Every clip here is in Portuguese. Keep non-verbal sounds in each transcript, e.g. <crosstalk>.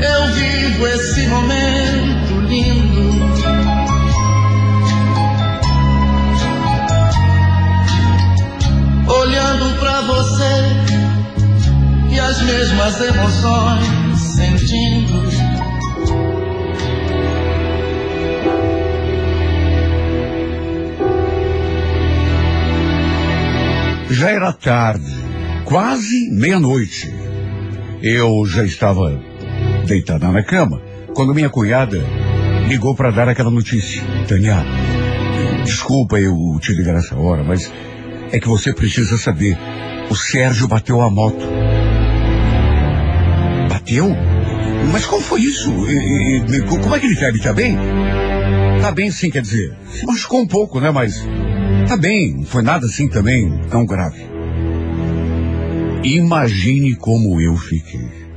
eu vivo esse momento lindo. Olhando pra você e as mesmas emoções sentindo. Já era tarde, quase meia-noite. Eu já estava deitada na cama quando minha cunhada ligou para dar aquela notícia. Tânia, desculpa eu te ligar essa hora, mas é que você precisa saber. O Sérgio bateu a moto. Bateu? Mas como foi isso? E- e- como é que ele tá? Tá bem? Tá bem sim, quer dizer. Se machucou um pouco, né? Mas tá bem. Não foi nada assim também tão grave. Imagine como eu fiquei.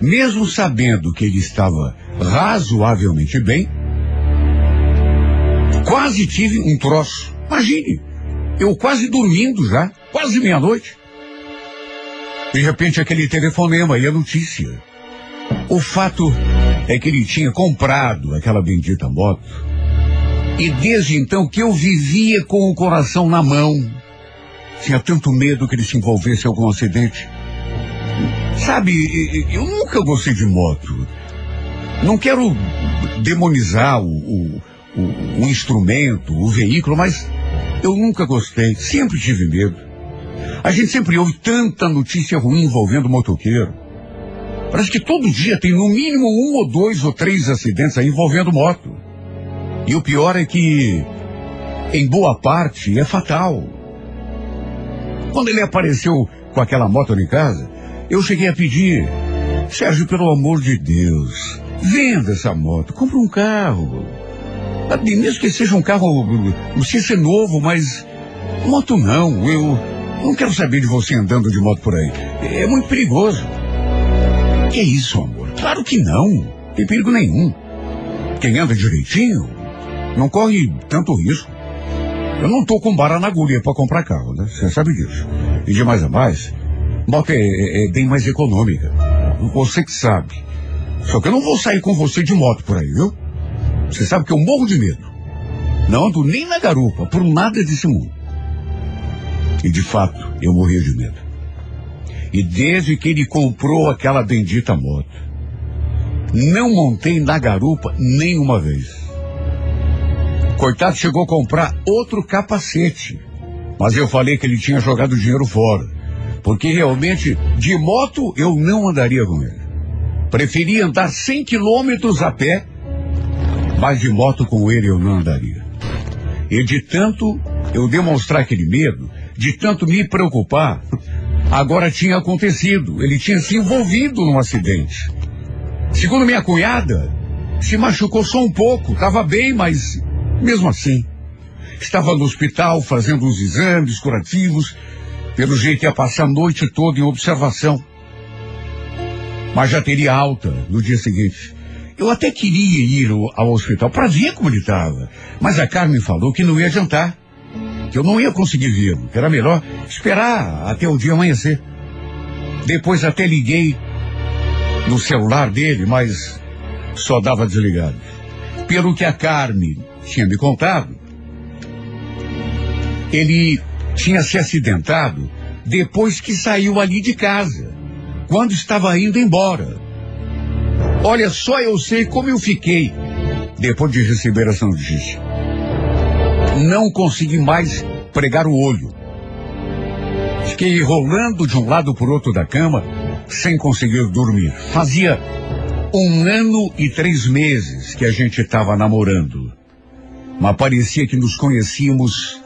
Mesmo sabendo que ele estava razoavelmente bem, quase tive um troço. Imagine, eu quase dormindo já, quase meia-noite. De repente aquele telefonema e a notícia. O fato é que ele tinha comprado aquela bendita moto. E desde então que eu vivia com o coração na mão. Tinha tanto medo que ele se envolvesse em algum acidente. Sabe, eu nunca gostei de moto. Não quero demonizar o, o, o- o instrumento, o veículo, mas eu nunca gostei. Sempre tive medo. A gente sempre ouve tanta notícia ruim envolvendo motoqueiro. Parece que todo dia tem no mínimo um ou dois ou três acidentes envolvendo moto. E o pior é que, em boa parte, é fatal. Quando ele apareceu com aquela moto em casa, eu cheguei a pedir, Sérgio, pelo amor de Deus, venda essa moto, compra um carro. Mesmo que seja um carro, não sei se é novo, mas moto não. Eu não quero saber de você andando de moto por aí. É muito perigoso. Que isso, amor? Claro que não. Tem perigo nenhum. Quem anda direitinho não corre tanto risco. Eu não tô com bala na agulha para comprar carro, né? Você sabe disso. E de mais a mais, moto é, é- bem mais econômica. Você que sabe. Só que eu não vou sair com você de moto por aí, viu? Você sabe que eu morro de medo. Não ando nem na garupa, por nada desse mundo. E de fato, eu morria de medo. E desde que ele comprou aquela bendita moto, não montei na garupa nenhuma vez. Coitado chegou a comprar outro capacete. Mas eu falei que ele tinha jogado dinheiro fora. Porque realmente, de moto, eu não andaria com ele. Preferia andar 100 quilômetros a pé, mas de moto com ele eu não andaria. E de tanto eu demonstrar aquele medo, de tanto me preocupar, agora tinha acontecido. Ele tinha se envolvido num acidente. Segundo minha cunhada, se machucou só um pouco, estava bem, mas mesmo assim. Estava no hospital fazendo os exames curativos, pelo jeito ia passar a noite toda em observação. Mas já teria alta no dia seguinte. Eu até queria ir ao, hospital para ver como ele estava, mas a Carmen falou que não ia adiantar, que eu não ia conseguir vê-lo, que era melhor esperar até o dia amanhecer. Depois até liguei no celular dele, mas só dava desligado. Pelo que a Carmen tinha me contado, ele tinha se acidentado depois que saiu ali de casa, quando estava indo embora. Olha só, eu sei como eu fiquei depois de receber essa notícia. Não consegui mais pregar o olho. Fiquei rolando de um lado por outro da cama, sem conseguir dormir. Fazia um ano e três meses que a gente estava namorando. Mas parecia que nos conhecíamos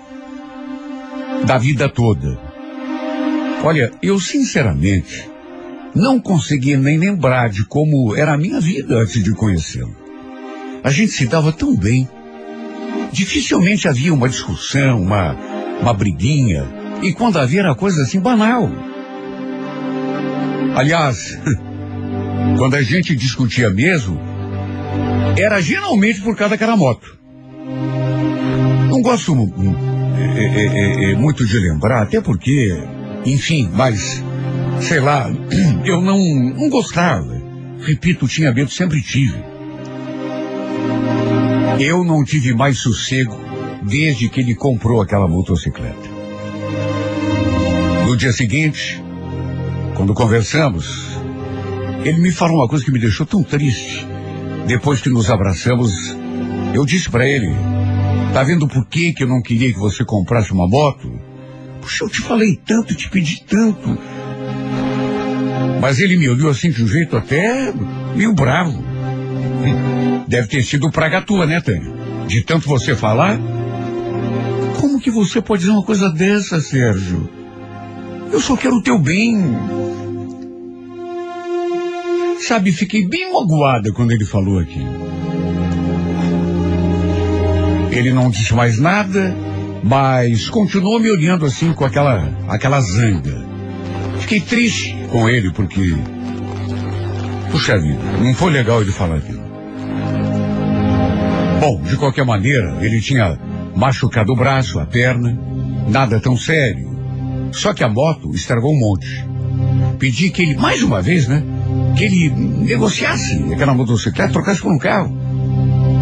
da vida toda. Olha, eu sinceramente não conseguia nem lembrar de como era a minha vida antes de conhecê-lo. A gente se dava tão bem. Dificilmente havia uma discussão, uma, uma briguinha. E quando havia era coisa assim banal. Aliás, <laughs> quando a gente discutia mesmo, era geralmente por causa daquela moto. Não gosto é, é, é, muito de lembrar, até porque, enfim, mas, sei lá, <clears throat> eu não, não gostava. Repito, tinha medo, sempre tive. Eu não tive mais sossego desde que ele comprou aquela motocicleta. No dia seguinte, quando conversamos, ele me falou uma coisa que me deixou tão triste. Depois que nos abraçamos, eu disse para ele: Tá vendo por que, que eu não queria que você comprasse uma moto? Puxa, eu te falei tanto, te pedi tanto. Mas ele me olhou assim de um jeito até meio bravo. Deve ter sido praga tua, né, Tânia? De tanto você falar. Como que você pode dizer uma coisa dessa, Sérgio? Eu só quero o teu bem. Sabe, fiquei bem magoada quando ele falou aquilo. Ele não disse mais nada, mas continuou me olhando assim com aquela, aquela zanga. Fiquei triste com ele porque. Puxa vida, não foi legal ele falar aquilo. Bom, de qualquer maneira, ele tinha machucado o braço, a perna, nada tão sério. Só que a moto estragou um monte. Pedi que ele, mais uma vez, né? Que ele negociasse aquela motocicleta, trocasse por um carro.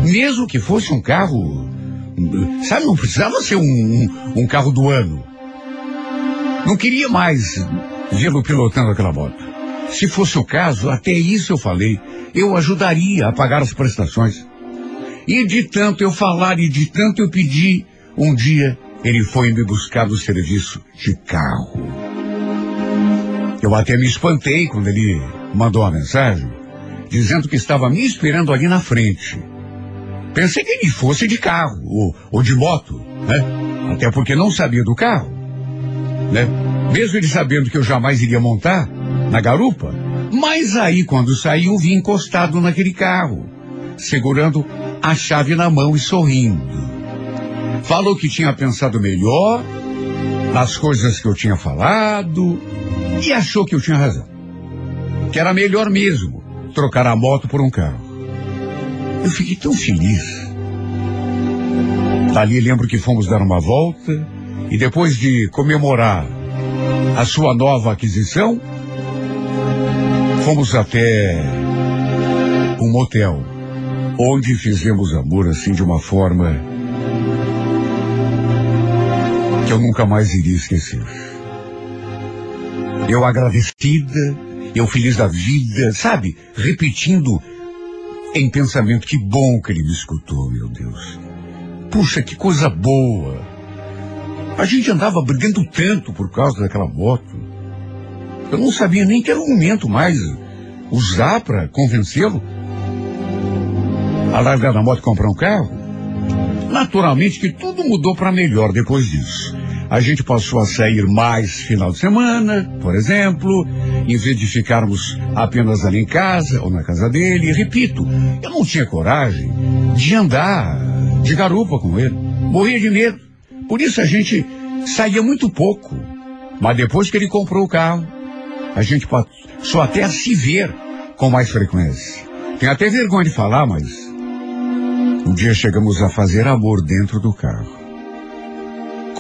Mesmo que fosse um carro Sabe, não precisava ser um, um, um carro do ano. Não queria mais vê-lo pilotando aquela moto. Se fosse o caso, até isso eu falei, eu ajudaria a pagar as prestações. E de tanto eu falar e de tanto eu pedir, um dia ele foi me buscar no serviço de carro. Eu até me espantei quando ele mandou uma mensagem dizendo que estava me esperando ali na frente. Pensei que ele fosse de carro ou, ou de moto, né? Até porque não sabia do carro, né? Mesmo ele sabendo que eu jamais iria montar na garupa. Mas aí, quando saiu, vi encostado naquele carro, segurando a chave na mão e sorrindo. Falou que tinha pensado melhor nas coisas que eu tinha falado e achou que eu tinha razão. Que era melhor mesmo trocar a moto por um carro. Eu fiquei tão feliz. Dali lembro que fomos dar uma volta e depois de comemorar a sua nova aquisição, fomos até um motel, onde fizemos amor assim de uma forma que eu nunca mais iria esquecer. Eu agradecida, eu feliz da vida, sabe? Repetindo em pensamento, que bom que ele me escutou, meu Deus. Puxa, que coisa boa. A gente andava brigando tanto por causa daquela moto. Eu não sabia nem que era o momento mais usar para convencê-lo a largar da moto e comprar um carro. Naturalmente que tudo mudou para melhor depois disso. A gente passou a sair mais final de semana, por exemplo, em vez de ficarmos apenas ali em casa ou na casa dele. E repito, eu não tinha coragem de andar de garupa com ele. Morria de medo. Por isso a gente saía muito pouco. Mas depois que ele comprou o carro, a gente passou até a se ver com mais frequência. Tenho até vergonha de falar, mas um dia chegamos a fazer amor dentro do carro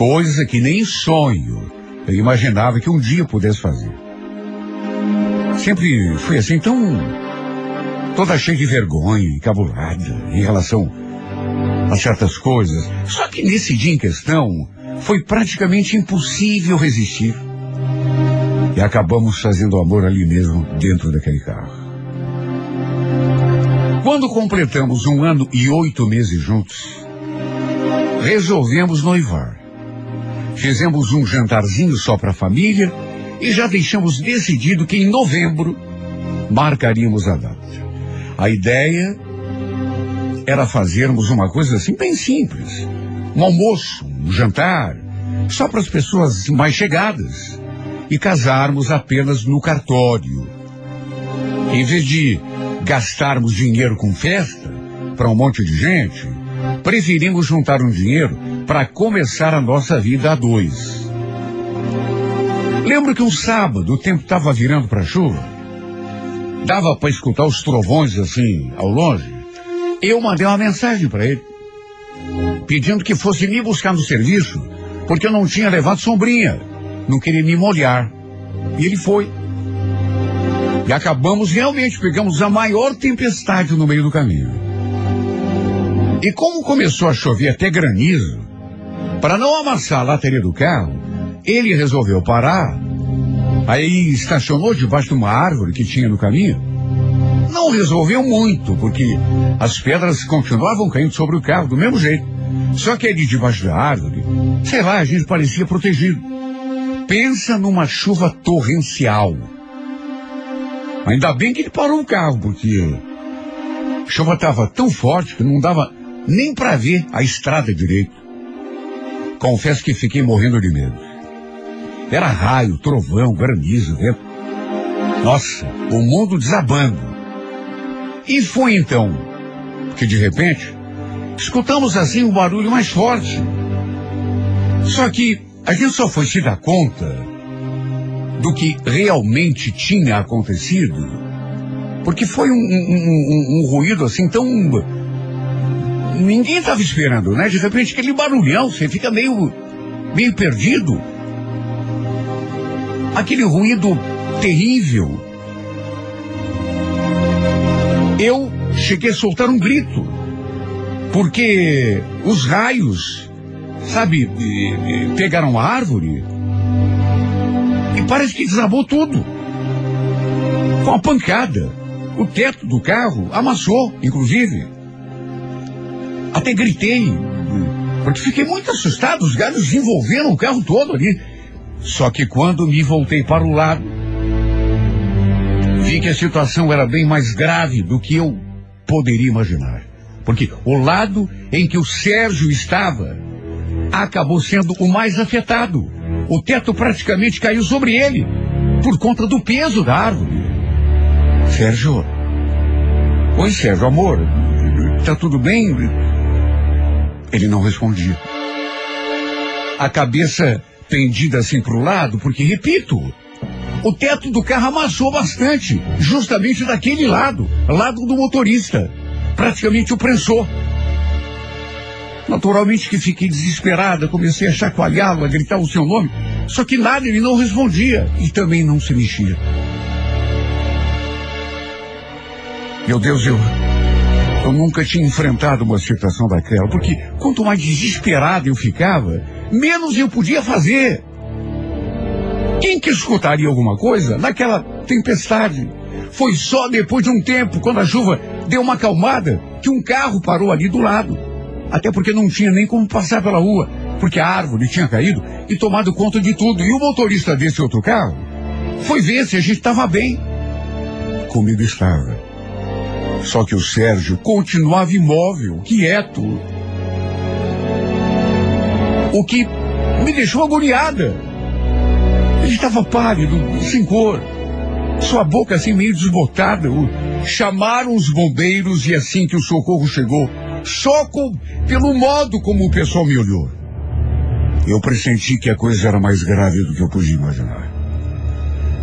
coisa que nem sonho eu imaginava que um dia pudesse fazer. Sempre fui assim tão toda cheia de vergonha, encabulada em relação a certas coisas. Só que nesse dia em questão foi praticamente impossível resistir. E acabamos fazendo amor ali mesmo, dentro daquele carro. Quando completamos um ano e oito meses juntos, resolvemos noivar. Fizemos um jantarzinho só para a família e já deixamos decidido que em novembro marcaríamos a data. A ideia era fazermos uma coisa assim bem simples. Um almoço, um jantar, só para as pessoas mais chegadas. E casarmos apenas no cartório, Em vez de gastarmos dinheiro com festa para um monte de gente, preferimos juntar um dinheiro para começar a nossa vida a dois. Lembro que um sábado o tempo estava virando para chuva. Dava para escutar os trovões assim ao longe. Eu mandei uma mensagem para ele, pedindo que fosse me buscar no serviço, porque eu não tinha levado sombrinha, não queria me molhar. E ele foi. E acabamos realmente, pegamos a maior tempestade no meio do caminho. E como começou a chover até granizo, para não amassar a lateria do carro, ele resolveu parar, aí estacionou debaixo de uma árvore que tinha no caminho. Não resolveu muito, porque as pedras continuavam caindo sobre o carro do mesmo jeito. Só que ali debaixo da árvore, sei lá, a gente parecia protegido. Pensa numa chuva torrencial. Ainda bem que ele parou o carro, porque a chuva estava tão forte que não dava nem para ver a estrada direito. Confesso que fiquei morrendo de medo. Era raio, trovão, granizo, vento. Nossa, o mundo desabando. E foi então que de repente escutamos assim um barulho mais forte. Só que a gente só foi se dar conta do que realmente tinha acontecido, porque foi um, um, um, um ruído assim tão. Ninguém estava esperando, né? De repente aquele barulhão, você fica meio, meio perdido. Aquele ruído terrível. Eu cheguei a soltar um grito, porque os raios, sabe, pegaram a árvore e parece que desabou tudo. Com uma pancada. O teto do carro amassou, inclusive. Até gritei, porque fiquei muito assustado. Os galhos envolveram o carro todo ali. Só que quando me voltei para o lado, vi que a situação era bem mais grave do que eu poderia imaginar. Porque o lado em que o Sérgio estava acabou sendo o mais afetado. O teto praticamente caiu sobre ele, por conta do peso da árvore. Sérgio. Oi, Sérgio, amor. Tá tudo bem? Ele não respondia. A cabeça pendida assim para o lado, porque, repito, o teto do carro amassou bastante, justamente daquele lado, lado do motorista. Praticamente o prensou. Naturalmente que fiquei desesperada, comecei a chacoalhá-lo, a gritar o seu nome, só que nada, ele não respondia e também não se mexia. Meu Deus, eu, eu nunca tinha enfrentado uma situação daquela, porque quanto mais desesperado eu ficava, menos eu podia fazer. Quem que escutaria alguma coisa naquela tempestade? Foi só depois de um tempo, quando a chuva deu uma acalmada, que um carro parou ali do lado. Até porque não tinha nem como passar pela rua, porque a árvore tinha caído e tomado conta de tudo. E o motorista desse outro carro foi ver se a gente estava bem. Comigo estava. Só que o Sérgio continuava imóvel, quieto. O que me deixou agoniada. Ele estava pálido, sem cor. Sua boca assim meio desbotada. Chamaram os bombeiros e assim que o socorro chegou, só pelo modo como o pessoal me olhou. Eu pressenti que a coisa era mais grave do que eu podia imaginar.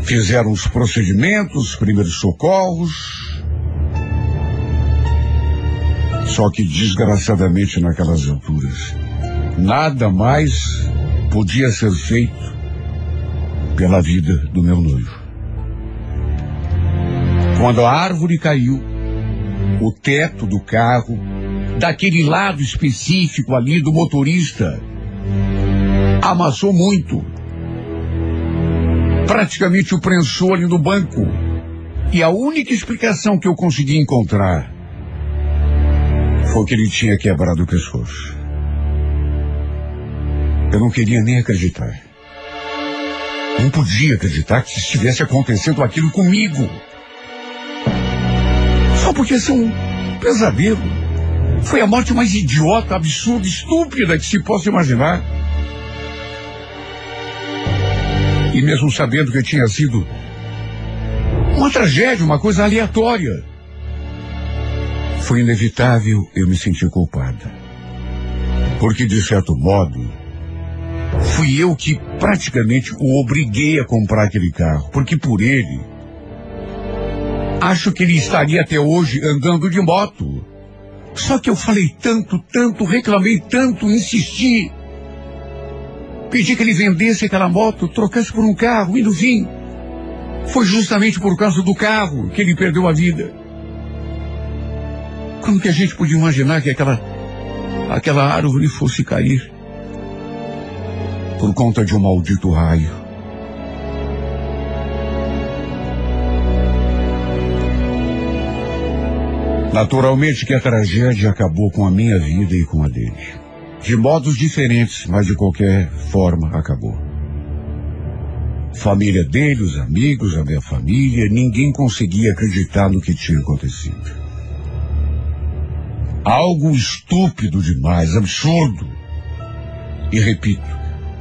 Fizeram os procedimentos, os primeiros socorros. Só que desgraçadamente naquelas alturas, nada mais podia ser feito pela vida do meu noivo. Quando a árvore caiu, o teto do carro, daquele lado específico ali do motorista, amassou muito. Praticamente o prensou ali no banco. E a única explicação que eu consegui encontrar foi que ele tinha quebrado o pescoço. Eu não queria nem acreditar. Não podia acreditar que estivesse acontecendo aquilo comigo. Só porque isso é um pesadelo. Foi a morte mais idiota, absurda, estúpida que se possa imaginar. E mesmo sabendo que tinha sido um Uma tragédia, uma coisa aleatória. Foi inevitável eu me sentir culpada. Porque, de certo modo, fui eu que praticamente o obriguei a comprar aquele carro. Porque por ele, acho que ele estaria até hoje andando de moto. Só que eu falei tanto, tanto, reclamei tanto, insisti. Pedi que ele vendesse aquela moto, trocasse por um carro, e no fim, foi justamente por causa do carro que ele perdeu a vida. Como que a gente podia imaginar que aquela, aquela árvore fosse cair? Por conta de um maldito raio. Naturalmente que a tragédia acabou com a minha vida e com a dele. De modos diferentes, mas de qualquer forma acabou. Família dele, os amigos, a minha família, ninguém conseguia acreditar no que tinha acontecido. Algo estúpido demais, absurdo. E repito,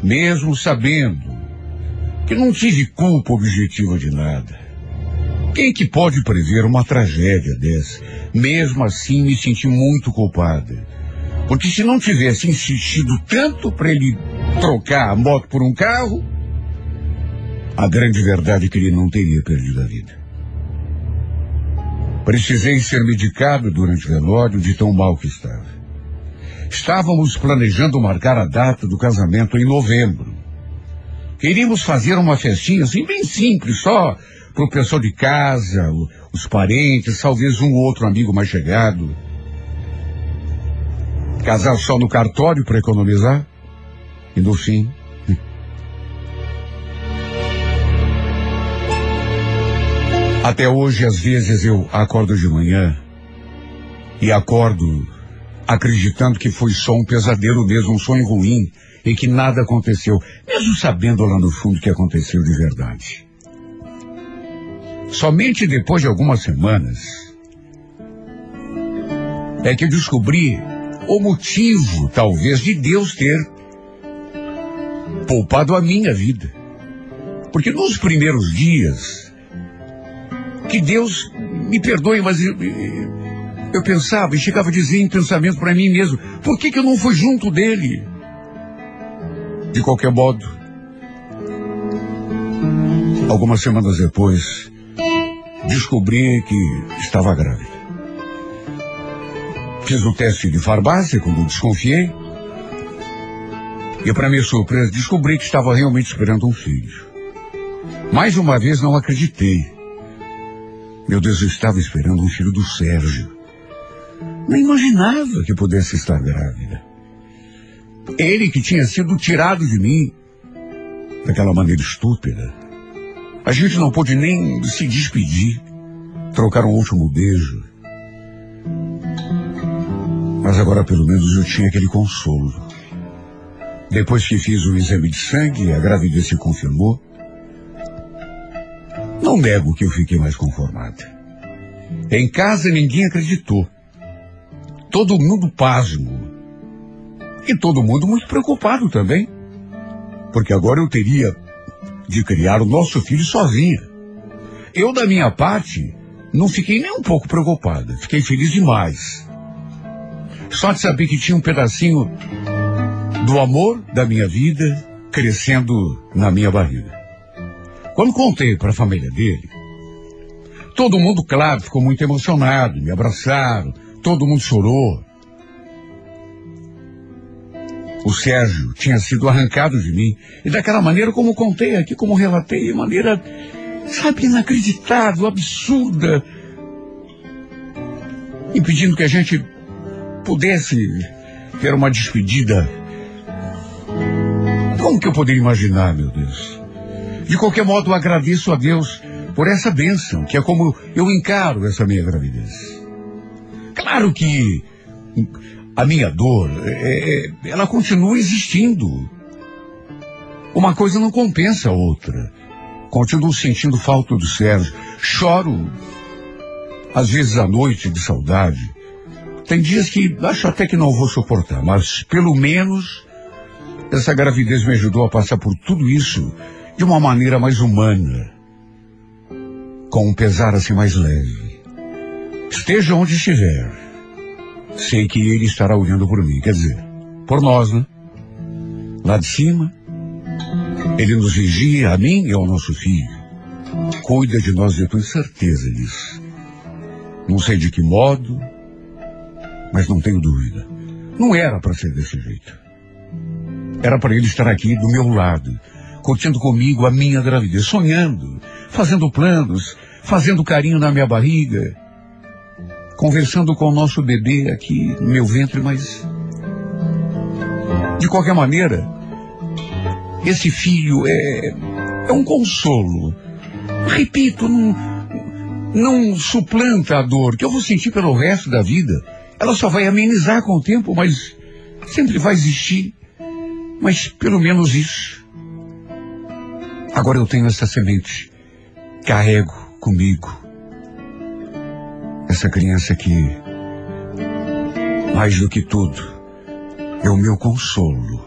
mesmo sabendo que não tive culpa objetiva de nada. Quem que pode prever uma tragédia dessa? Mesmo assim, me senti muito culpada. Porque se não tivesse insistido tanto para ele trocar a moto por um carro, a grande verdade é que ele não teria perdido a vida. Precisei ser medicado durante o velório de tão mal que estava. Estávamos planejando marcar a data do casamento em novembro. Queríamos fazer uma festinha assim bem simples, só para o pessoal de casa, os parentes, talvez um outro amigo mais chegado. Casar só no cartório para economizar. E no fim, Até hoje, às vezes, eu acordo de manhã e acordo acreditando que foi só um pesadelo mesmo, um sonho ruim e que nada aconteceu, mesmo sabendo lá no fundo que aconteceu de verdade. Somente depois de algumas semanas é que eu descobri o motivo, talvez, de Deus ter poupado a minha vida. Porque nos primeiros dias, que Deus me perdoe, mas eu, eu pensava e chegava a dizer em pensamento para mim mesmo, por que, que eu não fui junto dele? De qualquer modo, algumas semanas depois, descobri que estava grávida. Fiz o teste de farmácia quando desconfiei. E para minha surpresa, descobri que estava realmente esperando um filho. Mais uma vez não acreditei. Meu Deus, eu estava esperando um filho do Sérgio. Nem imaginava que pudesse estar grávida. Ele que tinha sido tirado de mim daquela maneira estúpida. A gente não pôde nem se despedir, trocar um último beijo. Mas agora pelo menos eu tinha aquele consolo. Depois que fiz o exame de sangue, a gravidez se confirmou. Não nego que eu fiquei mais conformada. Em casa ninguém acreditou. Todo mundo pasmo. E todo mundo muito preocupado também. Porque agora eu teria de criar o nosso filho sozinha. Eu, da minha parte, não fiquei nem um pouco preocupada. Fiquei feliz demais. Só de saber que tinha um pedacinho do amor da minha vida crescendo na minha barriga. Quando contei para a família dele, todo mundo, claro, ficou muito emocionado, me abraçaram, todo mundo chorou. O Sérgio tinha sido arrancado de mim, e daquela maneira como contei aqui, como relatei, de maneira, sabe, inacreditável, absurda, impedindo que a gente pudesse ter uma despedida. Como que eu poderia imaginar, meu Deus? De qualquer modo, agradeço a Deus por essa bênção, que é como eu encaro essa minha gravidez. Claro que a minha dor, é, é, ela continua existindo. Uma coisa não compensa a outra. Continuo sentindo falta do Sérgio. Choro, às vezes à noite, de saudade. Tem dias que acho até que não vou suportar, mas pelo menos essa gravidez me ajudou a passar por tudo isso de uma maneira mais humana. com um pesar assim mais leve. Esteja onde estiver, sei que ele estará olhando por mim, quer dizer, por nós, né? Lá de cima, ele nos vigia, a mim e ao nosso filho. Cuida de nós, eu tenho certeza disso. Não sei de que modo, mas não tenho dúvida. Não era para ser desse jeito. Era para ele estar aqui do meu lado, curtindo comigo a minha gravidez, sonhando, fazendo planos, fazendo carinho na minha barriga, conversando com o nosso bebê aqui no meu ventre, mas de qualquer maneira, esse filho é, é um consolo. Repito, não, não suplanta a dor que eu vou sentir pelo resto da vida. Ela só vai amenizar com o tempo, mas sempre vai existir. Mas pelo menos isso. Agora eu tenho essa semente. Carrego comigo. Essa criança que, mais do que tudo, é o meu consolo.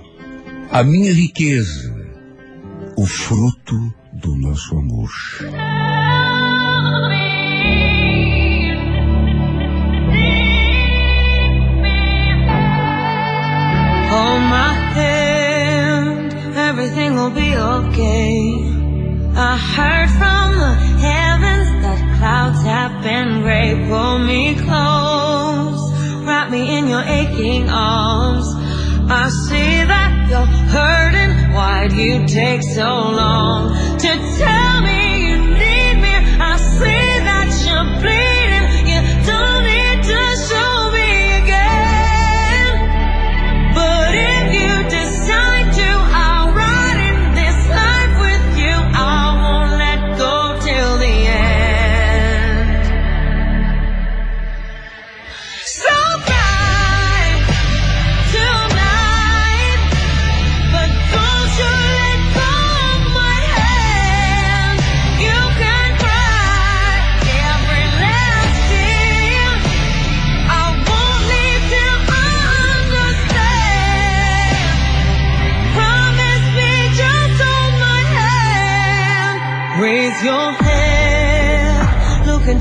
A minha riqueza. O fruto do nosso amor. Be okay. I heard from the heavens that clouds have been gray. Pull me close, wrap me in your aching arms. I see that you're hurting. Why'd you take so long to tell me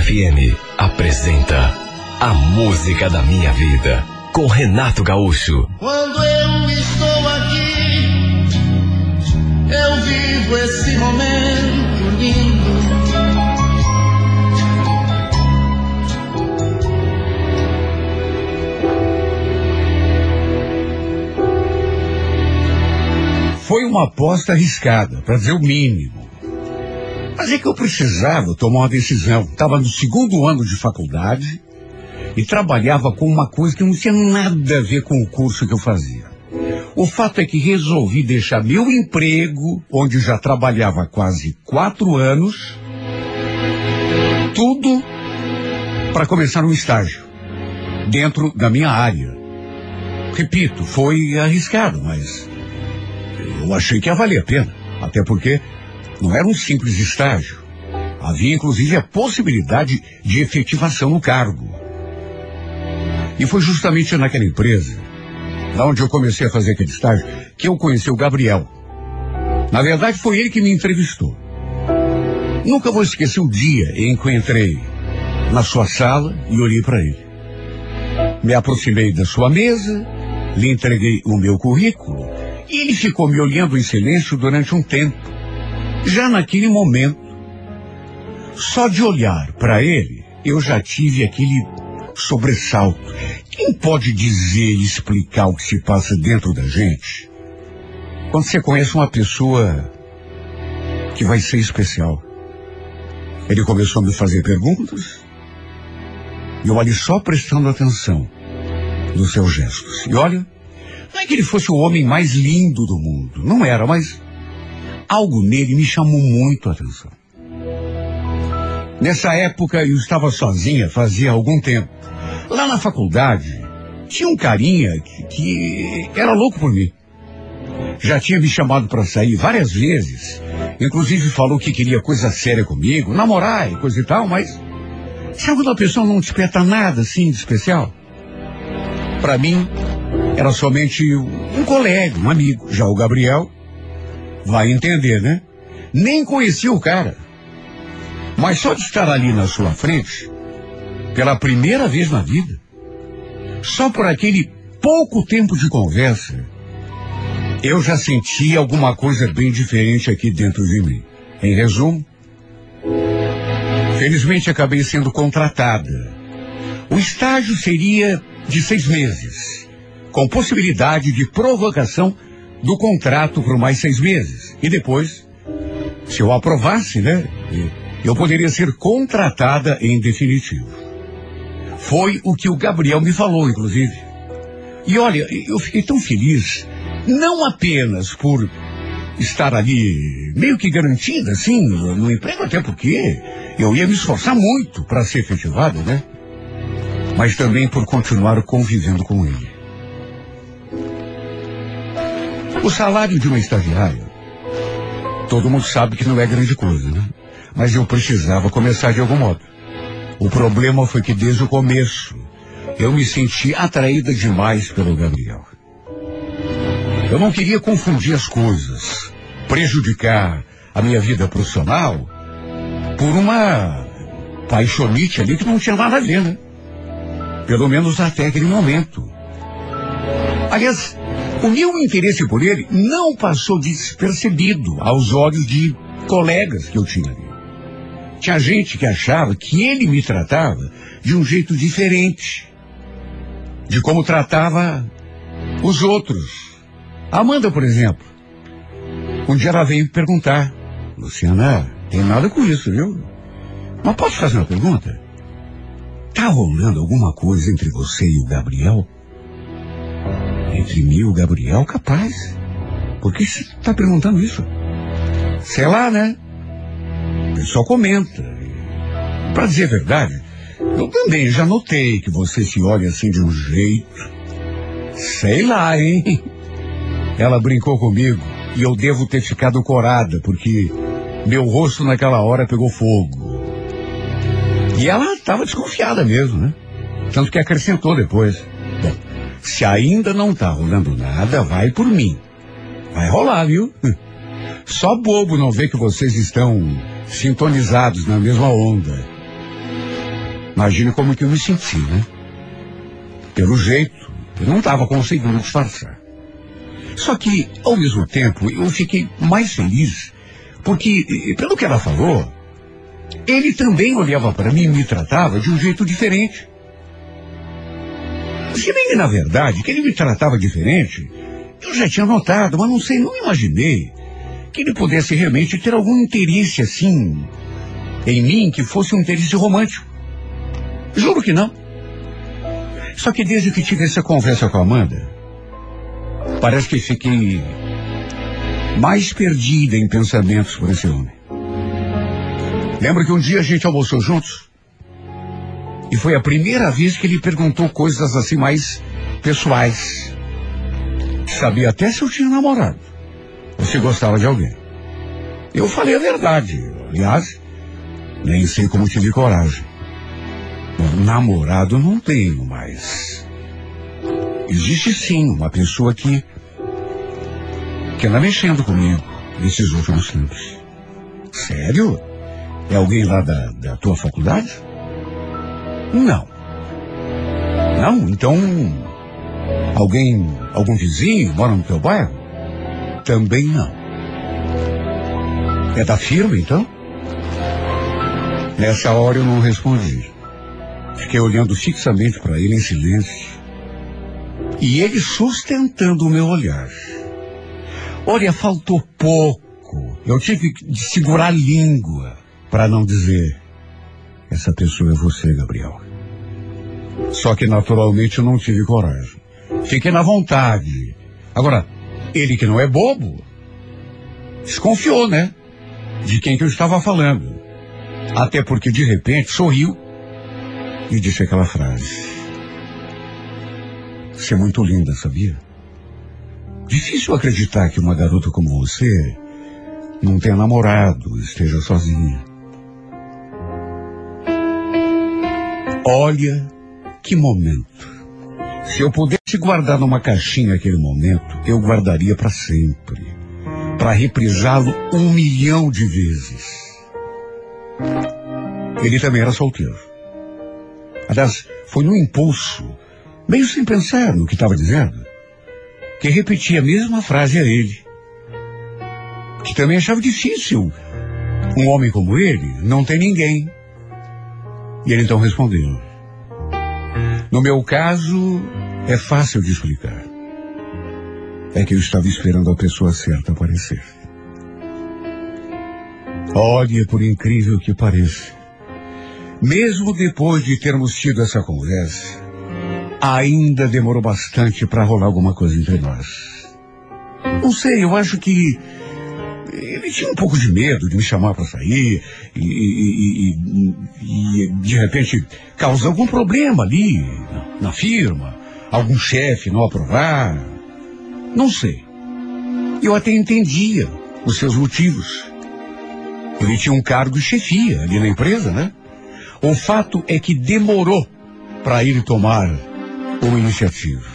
FM apresenta A Música da Minha Vida com Renato Gaúcho. Quando eu estou aqui, eu vivo esse momento lindo. Foi uma aposta arriscada, para dizer o mínimo. Mas é que eu precisava tomar uma decisão. Estava no segundo ano de faculdade e trabalhava com uma coisa que não tinha nada a ver com o curso que eu fazia. O fato é que resolvi deixar meu emprego, onde já trabalhava quase quatro anos, tudo para começar um estágio dentro da minha área. Repito, foi arriscado, mas eu achei que ia valer a pena. Até porque não era um simples estágio. Havia inclusive a possibilidade de efetivação no cargo. E foi justamente naquela empresa, lá onde eu comecei a fazer aquele estágio, que eu conheci o Gabriel. Na verdade, foi ele que me entrevistou. Nunca vou esquecer o dia em que eu entrei na sua sala e olhei para ele. Me aproximei da sua mesa, lhe entreguei o meu currículo e ele ficou me olhando em silêncio durante um tempo. Já naquele momento, só de olhar para ele, eu já tive aquele sobressalto. Quem pode dizer e explicar o que se passa dentro da gente? Quando você conhece uma pessoa que vai ser especial. Ele começou a me fazer perguntas e eu ali só prestando atenção nos seus gestos. E olha, não é que ele fosse o homem mais lindo do mundo, não era, mas algo nele me chamou muito a atenção. Nessa época eu estava sozinha fazia algum tempo. Lá na faculdade tinha um carinha que, que era louco por mim. Já tinha me chamado para sair várias vezes. Inclusive falou que queria coisa séria comigo, namorar e coisa e tal, mas sabe quando a pessoa não desperta nada assim de especial? Para mim, era somente um colega, um amigo. Já o Gabriel vai entender, né? Nem conhecia o cara. Mas só de estar ali na sua frente, pela primeira vez na vida, só por aquele pouco tempo de conversa, eu já senti alguma coisa bem diferente aqui dentro de mim. Em resumo, felizmente acabei sendo contratada. O estágio seria de seis meses, com possibilidade de prorrogação do contrato por mais seis meses. E depois, se eu aprovasse, né, eu poderia ser contratada em definitivo. Foi o que o Gabriel me falou, inclusive. E olha, eu fiquei tão feliz, não apenas por estar ali meio que garantida, assim, no emprego, até porque eu ia me esforçar muito para ser efetivado, né? Mas também por continuar convivendo com ele. O salário de uma estagiária, todo mundo sabe que não é grande coisa, né? Mas eu precisava começar de algum modo. O problema foi que desde o começo eu me senti atraída demais pelo Gabriel. Eu não queria confundir as coisas, prejudicar a minha vida profissional por uma paixonite ali que não tinha nada a ver, né? Pelo menos até aquele momento. Aliás, o meu interesse por ele não passou despercebido aos olhos de colegas que eu tinha ali. Tinha gente que achava que ele me tratava de um jeito diferente de como tratava os outros. A Amanda, por exemplo. Um dia ela veio perguntar, Luciana, tem nada com isso, viu? Mas posso fazer uma pergunta? Tá rolando alguma coisa entre você e o Gabriel? O Gabriel, capaz. Por que você está perguntando isso? Sei lá, né? O pessoal comenta. Para dizer a verdade, eu também já notei que você se olha assim de um jeito. Sei lá, hein? Ela brincou comigo e eu devo ter ficado corada, porque meu rosto naquela hora pegou fogo. E ela estava desconfiada mesmo, né? Tanto que acrescentou depois. Bom, se ainda não tá rolando nada, vai por mim. Vai rolar, viu? Só bobo não vê que vocês estão sintonizados na mesma onda. Imagine como que eu me senti, né? Pelo jeito, eu não estava conseguindo disfarçar. Só que, ao mesmo tempo, eu fiquei mais feliz, porque, eh, pelo que ela falou, ele também olhava para mim e me tratava de um jeito diferente. Se bem que, na verdade, que ele me tratava diferente, eu já tinha notado, mas não sei, não imaginei que ele pudesse realmente ter algum interesse assim em mim que fosse um interesse romântico. Juro que não. Só que desde que tive essa conversa com a Amanda, parece que fiquei mais perdida em pensamentos por esse homem. Lembra que um dia a gente almoçou juntos? E foi a primeira vez que ele perguntou coisas assim mais pessoais. Sabia até se eu tinha namorado. Ou se gostava de alguém. Eu falei a verdade. Aliás, nem sei como tive coragem. Bom, namorado não tenho, mas. Existe sim uma pessoa que. que anda mexendo comigo nesses últimos tempos. Sério? É alguém lá da, da tua faculdade? Não. Não? Então. Alguém. algum vizinho mora no teu bairro? Também não. É da firma, então? Nessa hora eu não respondi. Fiquei olhando fixamente para ele em silêncio. E ele sustentando o meu olhar. Olha, faltou pouco. Eu tive que segurar a língua para não dizer: Essa pessoa é você, Gabriel. Só que naturalmente eu não tive coragem. Fiquei na vontade. Agora, ele que não é bobo, desconfiou, né? De quem que eu estava falando. Até porque de repente sorriu e disse aquela frase. Você é muito linda, sabia? Difícil acreditar que uma garota como você não tenha namorado, esteja sozinha. Olha que momento. Se eu pudesse guardar numa caixinha aquele momento, eu guardaria para sempre. Para reprisá-lo um milhão de vezes. Ele também era solteiro. Aliás, foi num impulso, meio sem pensar no que estava dizendo, que repeti a mesma frase a ele. Que também achava difícil um homem como ele não ter ninguém. E ele então respondeu: No meu caso, é fácil de explicar. É que eu estava esperando a pessoa certa aparecer. Olha, por incrível que pareça, mesmo depois de termos tido essa conversa, ainda demorou bastante para rolar alguma coisa entre nós. Não sei, eu acho que ele tinha um pouco de medo de me chamar para sair e, e, e, e, de repente causar algum problema ali na, na firma, algum chefe não aprovar. Não sei. Eu até entendia os seus motivos. Ele tinha um cargo de chefia ali na empresa, né? O fato é que demorou para ele tomar uma iniciativa.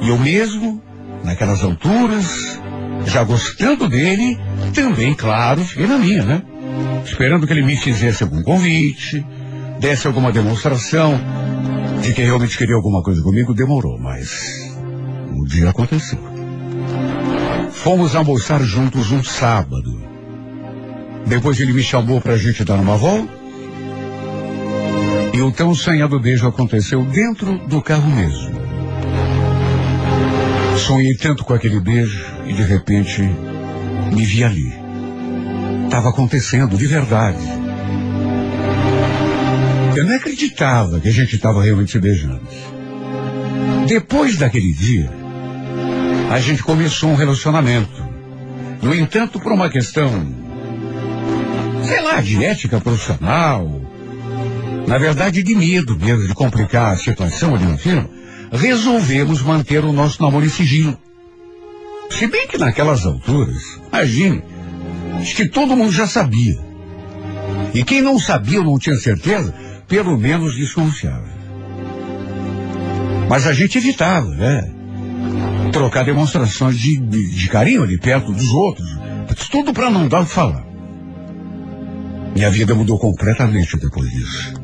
E eu mesmo, naquelas alturas, já gostando dele, também, claro, fiquei na minha, né? Esperando que ele me fizesse algum convite, desse alguma demonstração de que realmente queria alguma coisa comigo, demorou, mas um dia aconteceu. Fomos almoçar juntos um sábado. Depois ele me chamou para a gente dar uma volta. E o tão sonhado beijo aconteceu dentro do carro mesmo. Sonhei tanto com aquele beijo e de repente me vi ali. Estava acontecendo de verdade. Eu não acreditava que a gente estava realmente se beijando. Depois daquele dia, a gente começou um relacionamento. No entanto, por uma questão, sei lá, de ética profissional, na verdade de medo mesmo de complicar a situação ali na firma, resolvemos manter o nosso namoro em sigilo. Se bem que naquelas alturas, imagine, acho que todo mundo já sabia. E quem não sabia ou não tinha certeza, pelo menos desconfiava. Mas a gente evitava, né? trocar demonstrações de, de, de carinho ali perto dos outros. Tudo para não dar o que falar. Minha vida mudou completamente depois disso.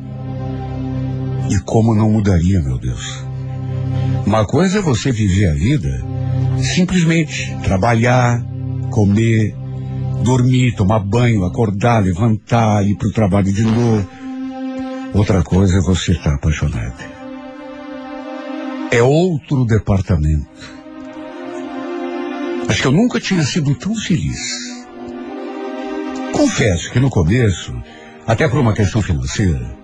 E como não mudaria, meu Deus? Uma coisa é você viver a vida simplesmente trabalhar, comer, dormir, tomar banho, acordar, levantar, ir para o trabalho de novo. Outra coisa é você estar apaixonado. É outro departamento. Acho que eu nunca tinha sido tão feliz. Confesso que no começo, até por uma questão financeira,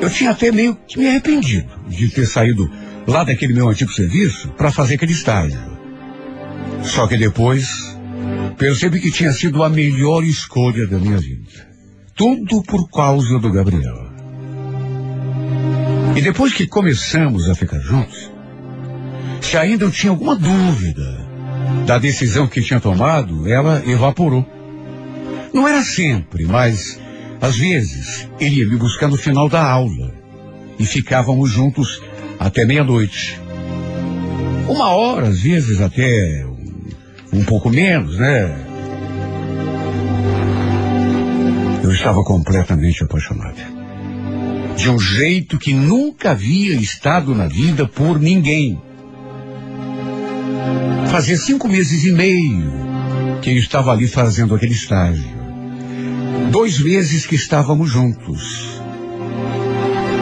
eu tinha até meio que me arrependido de ter saído lá daquele meu antigo serviço para fazer aquele estágio. Só que depois percebi que tinha sido a melhor escolha da minha vida. Tudo por causa do Gabriel. E depois que começamos a ficar juntos, se ainda eu tinha alguma dúvida da decisão que tinha tomado, ela evaporou. Não era sempre, mas às vezes ele ia me buscar no final da aula e ficávamos juntos até meia-noite. Uma hora, às vezes até um, pouco menos, né? Eu estava completamente apaixonado. De um jeito que nunca havia estado na vida por ninguém. Fazia cinco meses e meio que eu estava ali fazendo aquele estágio. Dois meses que estávamos juntos.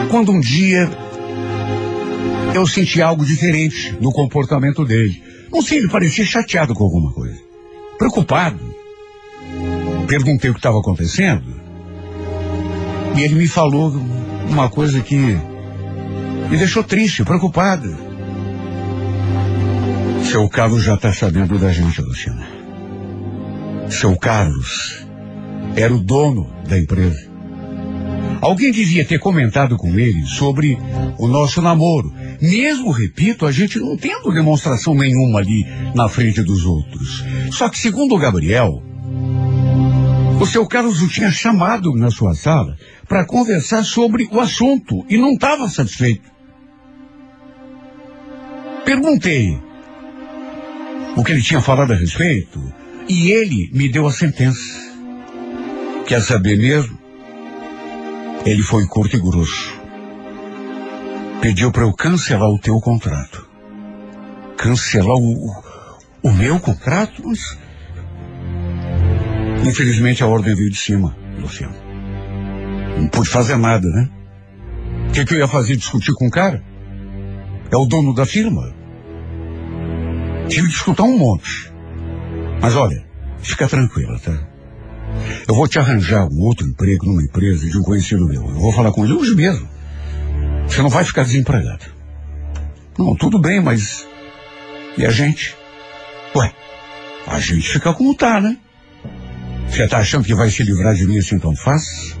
Quando um dia eu senti algo diferente no comportamento dele. Não sei, ele parecia chateado com alguma coisa. Preocupado. Perguntei o que estava acontecendo. E ele me falou uma coisa que me deixou triste, preocupado. Seu Carlos já está sabendo da gente, Luciana. Seu Carlos era o dono da empresa. Alguém devia ter comentado com ele sobre o nosso namoro. Mesmo, repito, a gente não tendo demonstração nenhuma ali na frente dos outros. Só que, segundo o Gabriel, o seu Carlos o tinha chamado na sua sala para conversar sobre o assunto e não estava satisfeito. Perguntei o que ele tinha falado a respeito e ele me deu a sentença. Quer saber mesmo? Ele foi curto e grosso. Pediu para eu cancelar o teu contrato. Cancelar o, o meu contrato? Mas... Infelizmente a ordem veio de cima, Luciano. Não pude fazer nada, né? O que, que eu ia fazer? Discutir com o cara? É o dono da firma. Tive que escutar um monte. Mas olha, fica tranquila, tá? Eu vou te arranjar um outro emprego numa empresa de um conhecido meu. Eu vou falar com ele hoje mesmo. Você não vai ficar desempregado. Não, tudo bem, mas. E a gente? Ué, a gente fica como tá, né? Você tá achando que vai se livrar de mim assim tão fácil?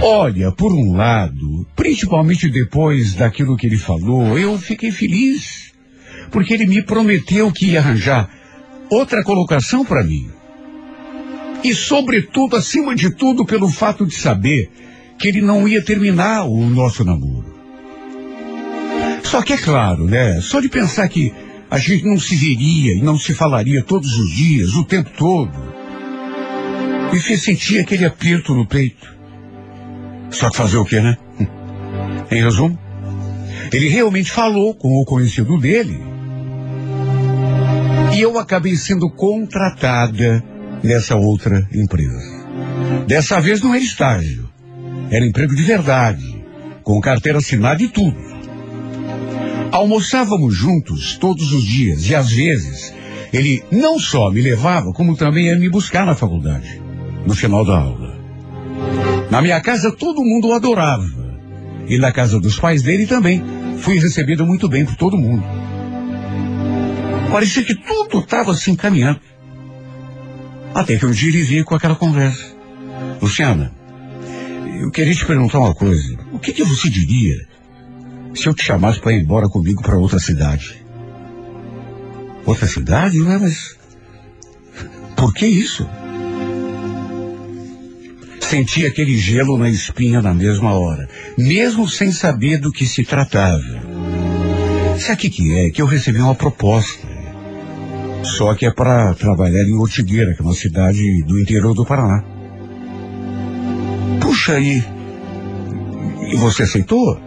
Olha, por um lado, principalmente depois daquilo que ele falou, eu fiquei feliz. Porque ele me prometeu que ia arranjar outra colocação para mim. E, sobretudo, acima de tudo, pelo fato de saber que ele não ia terminar o nosso namoro. Só que é claro, né? Só de pensar que a gente não se veria e não se falaria todos os dias, o tempo todo, me fez sentir aquele aperto no peito. Só que fazer o quê, né? <laughs> Em resumo, ele realmente falou com o conhecido dele. E eu acabei sendo contratada nessa outra empresa. Dessa vez não era estágio. Era emprego de verdade, com carteira assinada e tudo. Almoçávamos juntos todos os dias e às vezes ele não só me levava, como também ia me buscar na faculdade, no final da aula. Na minha casa todo mundo o adorava. E na casa dos pais dele também. Fui recebido muito bem por todo mundo. Parecia que tudo estava se encaminhando. Até que um dia ele veio com aquela conversa. Luciana, eu queria te perguntar uma coisa. O que, que você diria se eu te chamasse para ir embora comigo para outra cidade? Outra cidade? Não é, mas. Por que isso? Senti aquele gelo na espinha na mesma hora, mesmo sem saber do que se tratava. Sabe o que, que é? Que eu recebi uma proposta. Só que é para trabalhar em Ortigueira, que é uma cidade do interior do Paraná. Puxa aí. E você aceitou?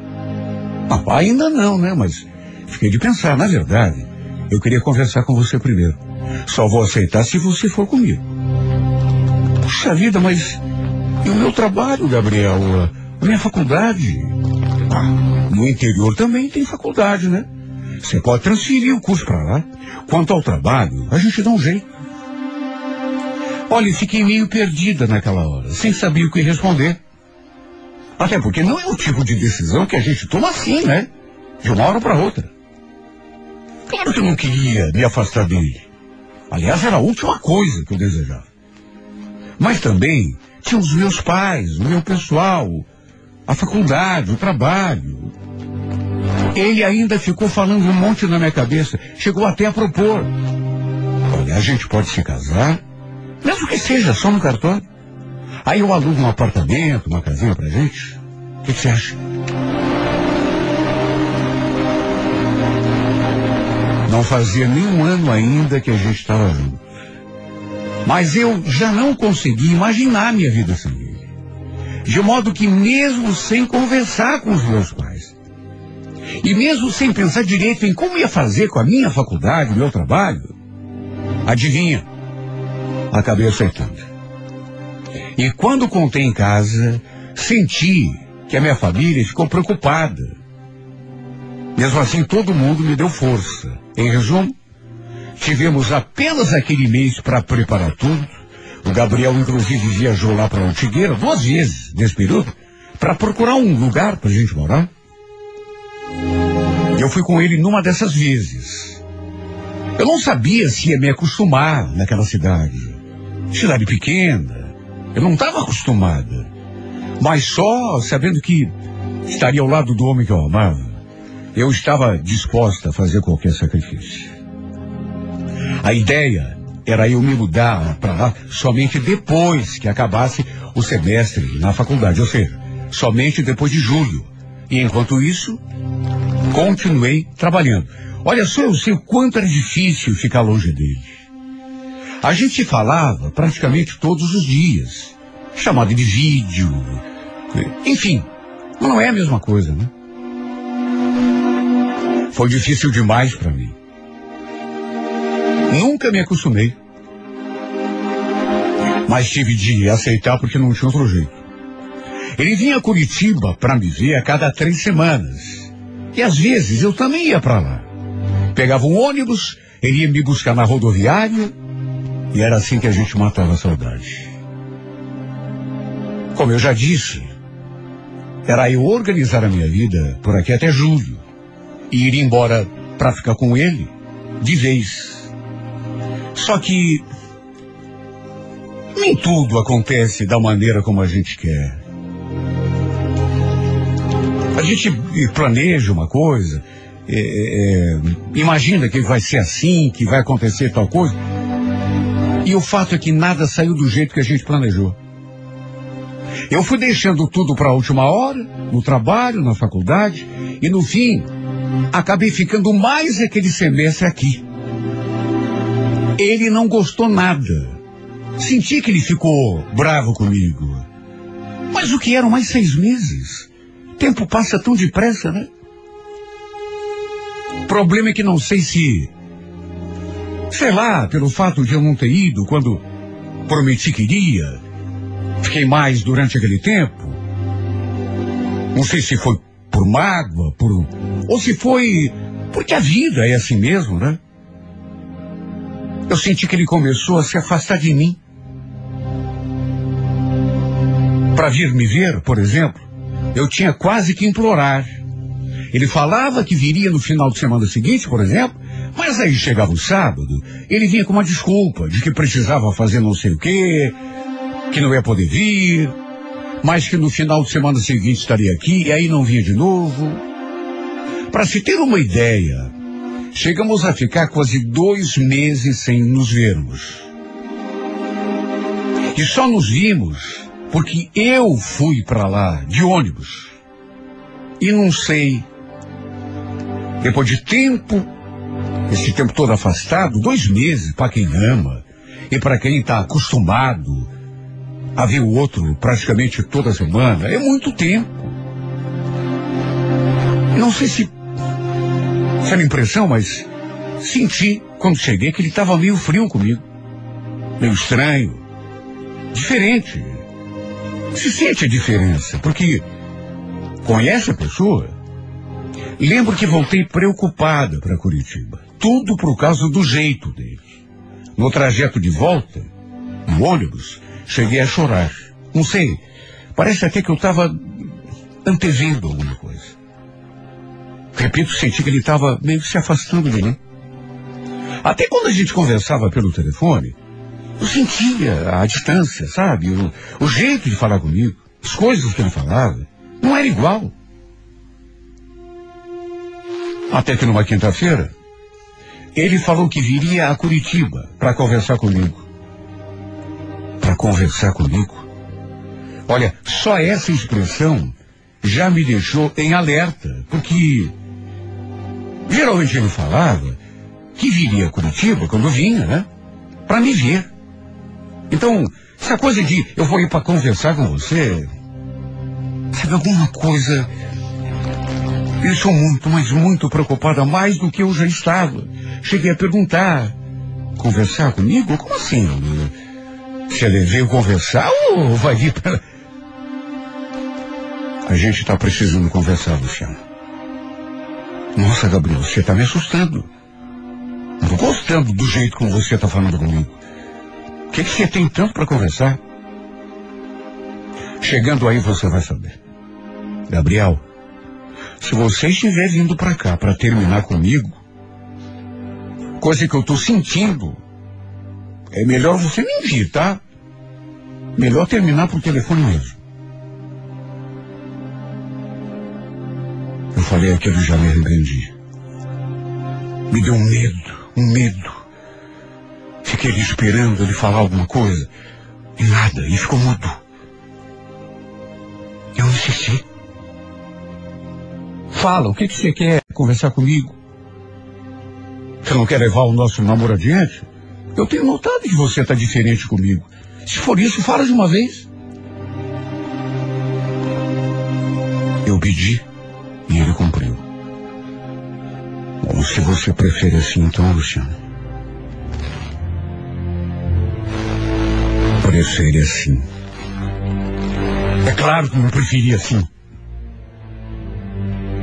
Ah, ainda não, né? Mas fiquei de pensar. Na verdade, eu queria conversar com você primeiro. Só vou aceitar se você for comigo. Puxa vida, mas e o meu trabalho, Gabriel? A minha faculdade? Ah, no interior também tem faculdade, né? Você pode transferir o curso para lá. Quanto ao trabalho, a gente dá um jeito. Olha, fiquei meio perdida naquela hora, sem saber o que responder. Até porque não é o tipo de decisão que a gente toma assim, né? De uma hora para outra. Claro que eu não queria me afastar dele. Aliás, era a última coisa que eu desejava. Mas também tinha os meus pais, o meu pessoal, a faculdade, o trabalho. Ele ainda ficou falando um monte na minha cabeça. Chegou até a propor. Olha, a gente pode se casar, mesmo que seja só no cartório. Aí eu alugo um apartamento, uma casinha pra gente. O que, você acha? Não fazia nem um ano ainda que a gente estava junto. Mas eu já não consegui imaginar minha vida sem ele. De modo que mesmo sem conversar com os meus pais, e mesmo sem pensar direito em como ia fazer com a minha faculdade, o meu trabalho, adivinha? Acabei aceitando. E quando contei em casa, senti que a minha família ficou preocupada. Mesmo assim, todo mundo me deu força. Em resumo, tivemos apenas aquele mês para preparar tudo. O Gabriel, inclusive, viajou lá para Antigueira duas vezes nesse período para procurar um lugar para a gente morar. Eu fui com ele numa dessas vezes. Eu não sabia se ia me acostumar naquela cidade. Cidade pequena. Eu não estava acostumada. Mas só sabendo que estaria ao lado do homem que eu amava, eu estava disposta a fazer qualquer sacrifício. A ideia era eu me mudar para lá somente depois que acabasse o semestre na faculdade, ou seja, somente depois de julho. E enquanto isso, continuei trabalhando. Olha só, eu sei o quanto era difícil ficar longe dele. A gente falava praticamente todos os dias. Chamada de vídeo. Enfim, não é a mesma coisa, né? Foi difícil demais para mim. Nunca me acostumei. Mas tive de aceitar porque não tinha outro jeito. Ele vinha a Curitiba para me ver a cada três semanas. E às vezes eu também ia para lá. Pegava um ônibus, ele ia me buscar na rodoviária. E era assim que a gente matava a saudade. Como eu já disse, era eu organizar a minha vida por aqui até julho. E ir embora para ficar com ele de vez. Só que nem tudo acontece da maneira como a gente quer. A gente planeja uma coisa, é, é, imagina que vai ser assim, que vai acontecer tal coisa. E o fato é que nada saiu do jeito que a gente planejou. Eu fui deixando tudo para a última hora, no trabalho, na faculdade, e no fim, acabei ficando mais aquele semestre aqui. Ele não gostou nada. Senti que ele ficou bravo comigo. Mas o que eram mais seis meses? Tempo passa tão depressa, né? O problema é que não sei se. Sei lá, pelo fato de eu não ter ido quando prometi que iria. Fiquei mais durante aquele tempo. Não sei se foi por mágoa, por. Ou se foi. Porque a vida é assim mesmo, né? Eu senti que ele começou a se afastar de mim. Para vir me ver, por exemplo, eu tinha quase que implorar. Ele falava que viria no final de semana seguinte, por exemplo, mas aí chegava o sábado, ele vinha com uma desculpa de que precisava fazer não sei o quê, que não ia poder vir, mas que no final de semana seguinte estaria aqui e aí não vinha de novo. Para se ter uma ideia, chegamos a ficar quase dois meses sem nos vermos. E só nos vimos porque eu fui para lá de ônibus. E não sei Depois de tempo, esse tempo todo afastado, dois meses para quem ama e para quem está acostumado a ver o outro praticamente toda semana, é muito tempo. Não sei se essa era impressão, mas senti quando cheguei que ele estava meio frio comigo. Meio estranho. Diferente. Se sente a diferença, porque conhece a pessoa. Lembro que voltei preocupada para Curitiba. Tudo por causa do jeito dele. No trajeto de volta, no ônibus, cheguei a chorar. Não sei, parece até que eu estava antevendo alguma coisa. Repito, senti que ele estava meio se afastando de mim. Até quando a gente conversava pelo telefone, eu sentia a distância, sabe? O, o jeito de falar comigo, as coisas que ele falava, não era igual. Até que numa quinta-feira, ele falou que viria a Curitiba para conversar comigo. Para conversar comigo? Olha, só essa expressão já me deixou em alerta, porque geralmente ele falava que viria a Curitiba quando vinha, né? Para me ver. Então, essa coisa de eu vou ir para conversar com você, sabe alguma coisa eu sou muito, mas muito preocupada, mais do que eu já estava. Cheguei a perguntar, conversar comigo? Como assim? Ele veio conversar ou vai vir para... A gente está precisando conversar, Luciano. Nossa, Gabriel, você está me assustando. Não tô gostando do jeito como você está falando comigo. O que, <laughs> que você tem tanto para conversar? Chegando aí você vai saber. Gabriel, se você estiver vindo para cá para terminar comigo, coisa que eu tô sentindo, é melhor você nem vir, tá? Melhor terminar por telefone mesmo. Eu falei aquilo e já me arrependi. Me deu um medo, um medo. Fiquei esperando ele falar alguma coisa. E nada, e ficou mudo. Eu insisti. Fala, o que, que você quer conversar comigo? Você não quer levar o nosso namoro adiante? Eu tenho notado que você está diferente comigo. Se for isso, fala de uma vez. Eu pedi e ele cumpriu. Bom, se você prefere assim, então, Luciano. Prefere assim. É claro que não preferia assim.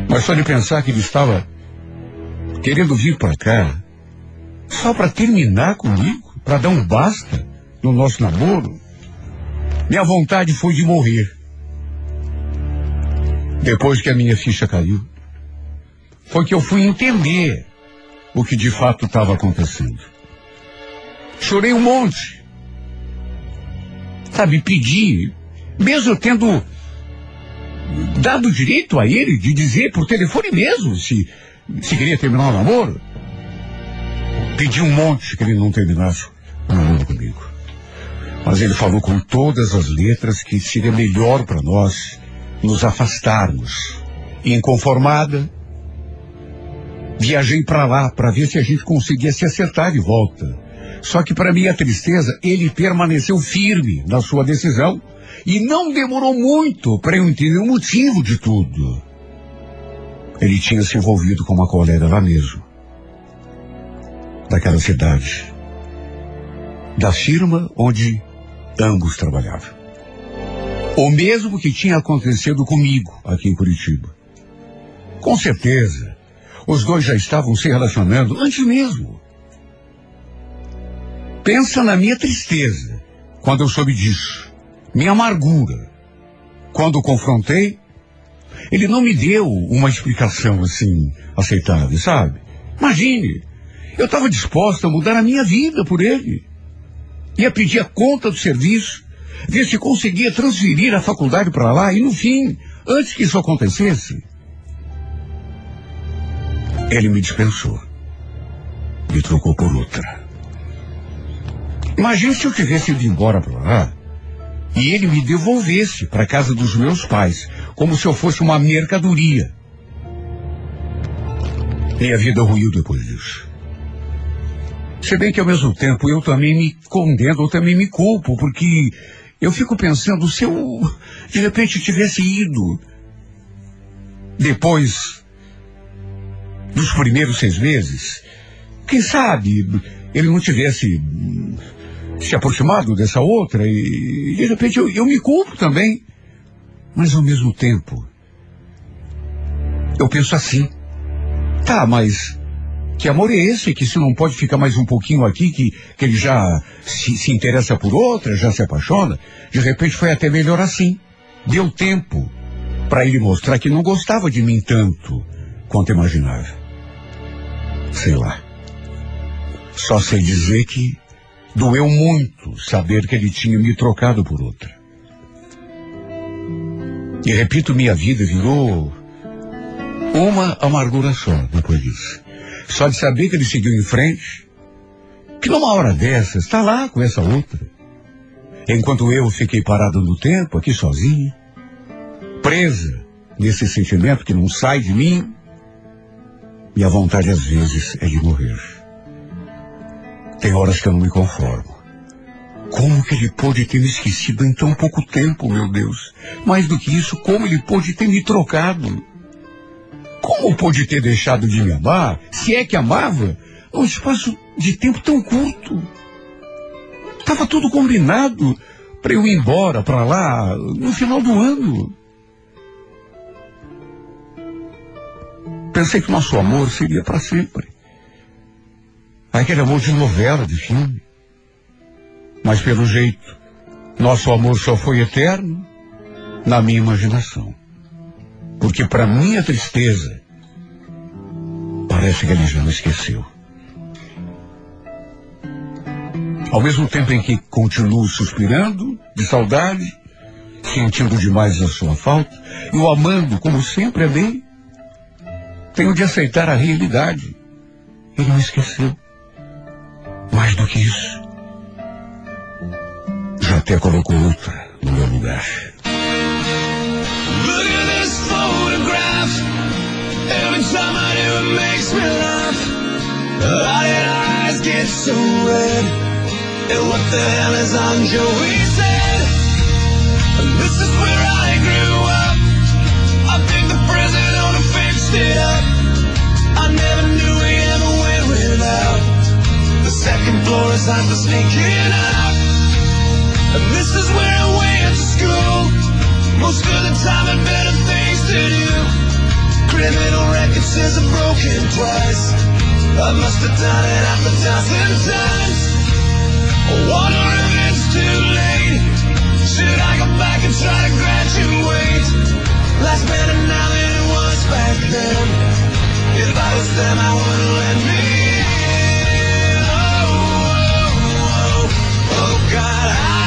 Mas só de pensar que ele estava querendo vir para cá só para terminar comigo, para dar um basta no nosso namoro, minha vontade foi de morrer. Depois que a minha ficha caiu, foi que eu fui entender o que de fato estava acontecendo. Chorei um monte. Sabe, pedi, mesmo tendo dado direito a ele de dizer por telefone mesmo se, se queria terminar o namoro. Pedi um monte que ele não terminasse o namoro comigo. Mas ele falou com todas as letras que seria melhor para nós nos afastarmos. Inconformada, viajei para lá para ver se a gente conseguia se acertar de volta. Só que para minha tristeza, ele permaneceu firme na sua decisão e não demorou muito para eu entender o motivo de tudo. Ele tinha se envolvido com uma colega lá mesmo. Daquela cidade. Da firma onde ambos trabalhavam. O mesmo que tinha acontecido comigo aqui em Curitiba. Com certeza, os dois já estavam se relacionando antes mesmo. Pensa na minha tristeza quando eu soube disso. Minha amargura. Quando o confrontei, ele não me deu uma explicação assim aceitável, sabe? Imagine, eu estava disposta a mudar a minha vida por ele. Ia pedir a conta do serviço, ver se conseguia transferir a faculdade para lá e no fim, antes que isso acontecesse, ele me dispensou. Me trocou por outra. Imagine se eu tivesse ido embora para lá e ele me devolvesse para casa dos meus pais, como se eu fosse uma mercadoria. Minha vida ruiu depois disso. Se bem que ao mesmo tempo eu também me condeno, eu também me culpo, porque eu fico pensando se eu de repente tivesse ido depois dos primeiros seis meses, quem sabe ele não tivesse se aproximado dessa outra e de repente eu, eu me culpo também. Mas ao mesmo tempo, eu penso assim, tá, mas que amor é esse que se não pode ficar mais um pouquinho aqui, que, que ele já se, se interessa por outra, já se apaixona? De repente foi até melhor assim. Deu tempo para ele mostrar que não gostava de mim tanto quanto imaginava. Sei lá. Só sei dizer que doeu muito saber que ele tinha me trocado por outra. E repito, minha vida virou uma amargura só depois disso. Só de saber que ele seguiu em frente, que numa hora dessas está lá com essa outra. Enquanto eu fiquei parado no tempo, aqui sozinho, presa nesse sentimento que não sai de mim, e a vontade às vezes é de morrer. Tem horas que eu não me conformo. Como que ele pôde ter me esquecido em tão pouco tempo, meu Deus? Mais do que isso, como ele pôde ter me trocado? Como pôde ter deixado de me amar, se é que amava, num espaço de tempo tão curto? Estava tudo combinado para eu ir embora para lá no final do ano. Pensei que nosso amor seria para sempre. Aquele amor de novela, de filme. Mas pelo jeito, nosso amor só foi eterno na minha imaginação. Porque para minha tristeza, parece que ele já me esqueceu. Ao mesmo tempo em que continuo suspirando de saudade, sentindo demais a sua falta, e o amando como sempre amei, tenho de aceitar a realidade. Ele me esqueceu. Mais do que isso, já até colocou outra no meu lugar. Look at this photograph. Every time I do, it makes me laugh. How did our eyes get so red? And what the hell is on Joey's head? This is where I grew up. Second floor is time for sneaking out. And this is where I went to school. Most of the time had better things to do. Criminal record says I'm broken twice. I must have done it half a dozen times. I wonder if it's too late. Should I go back and try to graduate? Life's better now than it was back then. If I was them, I would've cara.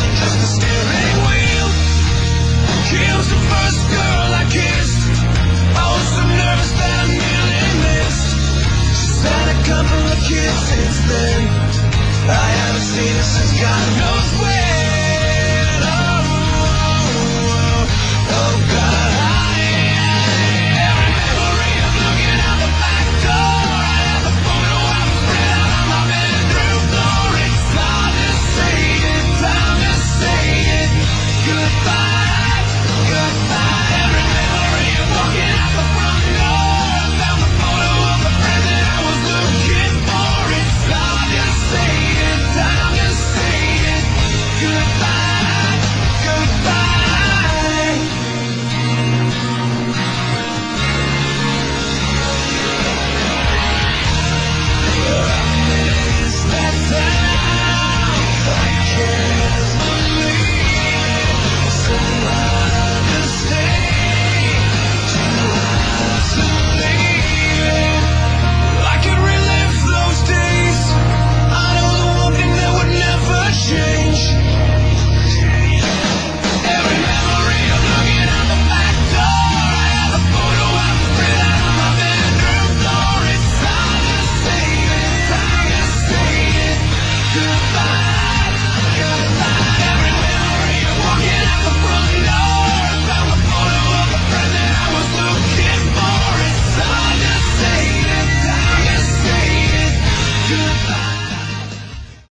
because the steering wheel the first girl I kissed. I was so nervous that I nearly missed. Had a couple of kisses then. I haven't seen her since God knows where.